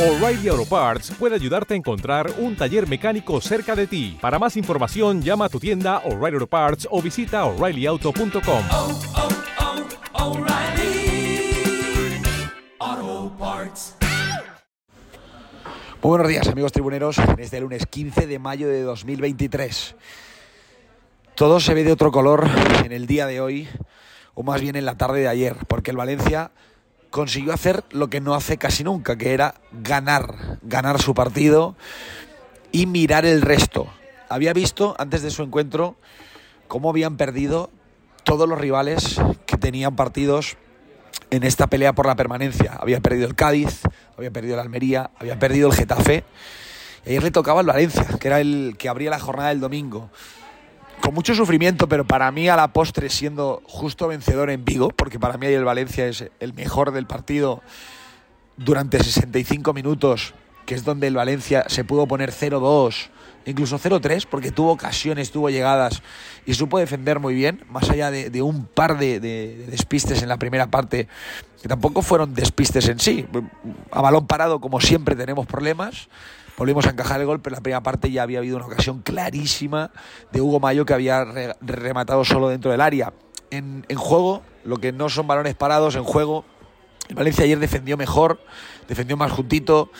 O'Reilly Auto Parts puede ayudarte a encontrar un taller mecánico cerca de ti. Para más información, llama a tu tienda O'Reilly Auto Parts o visita oreillyauto.com. oh, oh, Parts. Muy buenos días amigos tribuneros, en este lunes 15 de mayo de 2023. Todo se ve de otro color en el día de hoy, o más bien en la tarde de ayer, porque el Valencia consiguió hacer lo que no hace casi nunca, que era ganar, ganar su partido y mirar el resto. Había visto antes de su encuentro cómo habían perdido todos los rivales que tenían partidos en esta pelea por la permanencia. Había perdido el Cádiz, había perdido el Almería, había perdido el Getafe. Y ayer le tocaba el Valencia, que era el que abría la jornada del domingo. Con mucho sufrimiento, pero para mí a la postre siendo justo vencedor en Vigo, porque para mí ahí el Valencia es el mejor del partido durante 65 minutos, que es donde el Valencia se pudo poner 0-2, incluso 0-3, porque tuvo ocasiones, tuvo llegadas y supo defender muy bien, más allá de, de un par de, de- de despistes en la primera parte, que tampoco fueron despistes en sí. A balón parado, como siempre, tenemos problemas. Volvimos a encajar el gol, pero en la primera parte ya había habido una ocasión clarísima de Hugo Mayo que había re- rematado solo dentro del área. En, en juego, lo que no son balones parados, en juego, el Valencia ayer defendió mejor, defendió más juntito,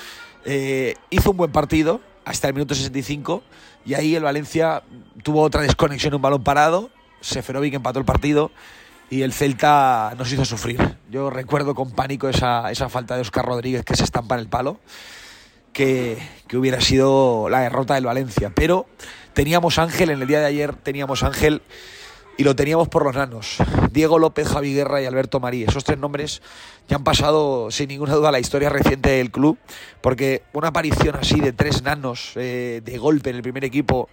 eh, hizo un buen partido hasta el minuto 65 y ahí el Valencia tuvo otra desconexión un balón parado, Seferovic empató el partido y el Celta nos hizo sufrir. Yo recuerdo con pánico esa, esa falta de Oscar Rodríguez que se estampa en el palo, que, hubiera sido la derrota del Valencia. Pero teníamos Ángel, en el día de ayer teníamos Ángel y lo teníamos por los nanos. Diego López, Javi Guerra y Alberto Marí. Esos tres nombres ya han pasado sin ninguna duda a la historia reciente del club, porque una aparición así de tres nanos eh, de golpe en el primer equipo,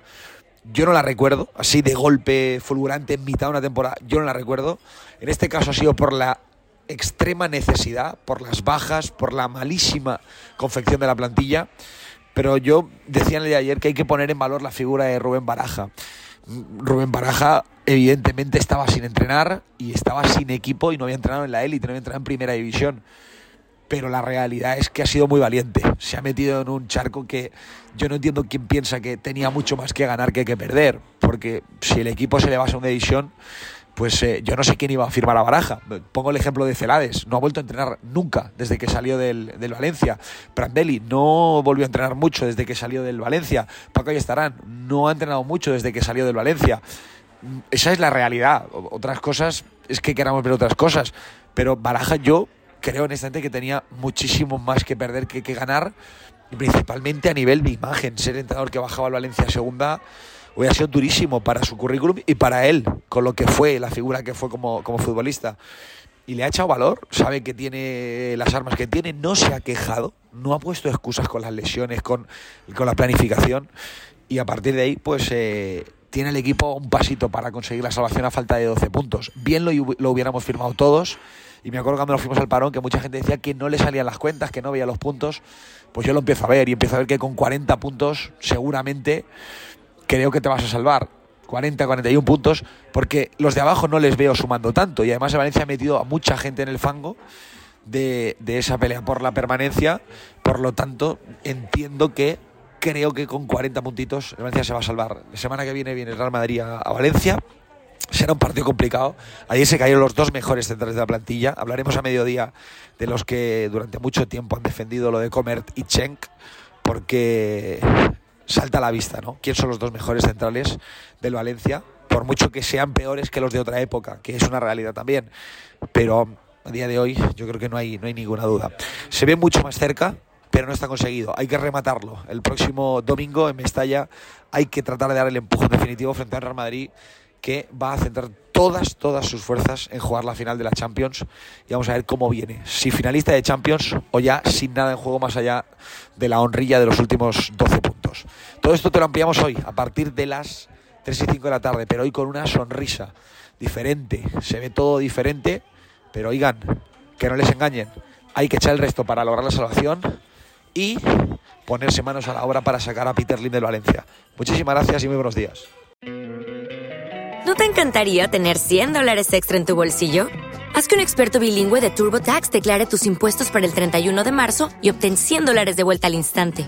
yo no la recuerdo, así de golpe fulgurante en mitad de una temporada, yo no la recuerdo. En este caso ha sido por la extrema necesidad, por las bajas, por la malísima confección de la plantilla. Pero yo decía en el de ayer que hay que poner en valor la figura de Rubén Baraja. Rubén Baraja evidentemente estaba sin entrenar y estaba sin equipo y no había entrenado en la élite, no había entrenado en primera división. Pero la realidad es que ha sido muy valiente. Se ha metido en un charco que yo no entiendo quién piensa que tenía mucho más que ganar que que perder. Porque si el equipo se le va a segunda división, pues eh, yo no sé quién iba a firmar a Baraja. Pongo el ejemplo de Celades, no ha vuelto a entrenar nunca desde que salió del, Valencia. Prandelli no volvió a entrenar mucho desde que salió del Valencia. Paco Estarán no ha entrenado mucho desde que salió del Valencia. Esa es la realidad. Otras cosas es que queramos ver otras cosas. Pero Baraja yo creo honestamente que tenía muchísimo más que perder que, que ganar. Principalmente a nivel de imagen. Ser entrenador que bajaba al Valencia segunda hubiera sido durísimo para su currículum y para él, con lo que fue, la figura que fue como, como futbolista. Y le ha echado valor, sabe que tiene las armas que tiene, no se ha quejado, no ha puesto excusas con las lesiones, con, con la planificación. Y a partir de ahí, pues eh, tiene el equipo un pasito para conseguir la salvación a falta de 12 puntos. Bien lo, lo hubiéramos firmado todos. Y me acuerdo cuando nos fuimos al parón que mucha gente decía que no le salían las cuentas, que no veía los puntos. Pues yo lo empiezo a ver y empiezo a ver que con 40 puntos seguramente creo que te vas a salvar. 40, 41 puntos, porque los de abajo no les veo sumando tanto. Y además Valencia ha metido a mucha gente en el fango de, esa pelea por la permanencia. Por lo tanto, entiendo que creo que con 40 puntitos Valencia se va a salvar. La semana que viene viene el Real Madrid a, a Valencia. Será un partido complicado. Ayer se cayeron los dos mejores centrales de la plantilla. Hablaremos a mediodía de los que durante mucho tiempo han defendido lo de Comert y Chenk, porque salta a la vista, ¿no? ¿Quién son los dos mejores centrales del Valencia? Por mucho que sean peores que los de otra época, que es una realidad también. Pero a día de hoy yo creo que no hay, no hay ninguna duda. Se ve mucho más cerca, pero no está conseguido. Hay que rematarlo. El próximo domingo en Mestalla hay que tratar de dar el empujón definitivo frente al Real Madrid que va a centrar todas, todas sus fuerzas en jugar la final de la Champions y vamos a ver cómo viene. Si finalista de Champions o ya sin nada en juego más allá de la honrilla de los últimos 12 puntos. Todo esto te lo ampliamos hoy a partir de las 3 y 5 de la tarde, pero hoy con una sonrisa diferente. Se ve todo diferente, pero oigan, que no les engañen. Hay que echar el resto para lograr la salvación y ponerse manos a la obra para sacar a Peter Lim del Valencia. Muchísimas gracias y muy buenos días. ¿No te encantaría tener 100 dólares extra en tu bolsillo? Haz que un experto bilingüe de TurboTax declare tus impuestos para el 31 de marzo y obtén 100 dólares de vuelta al instante.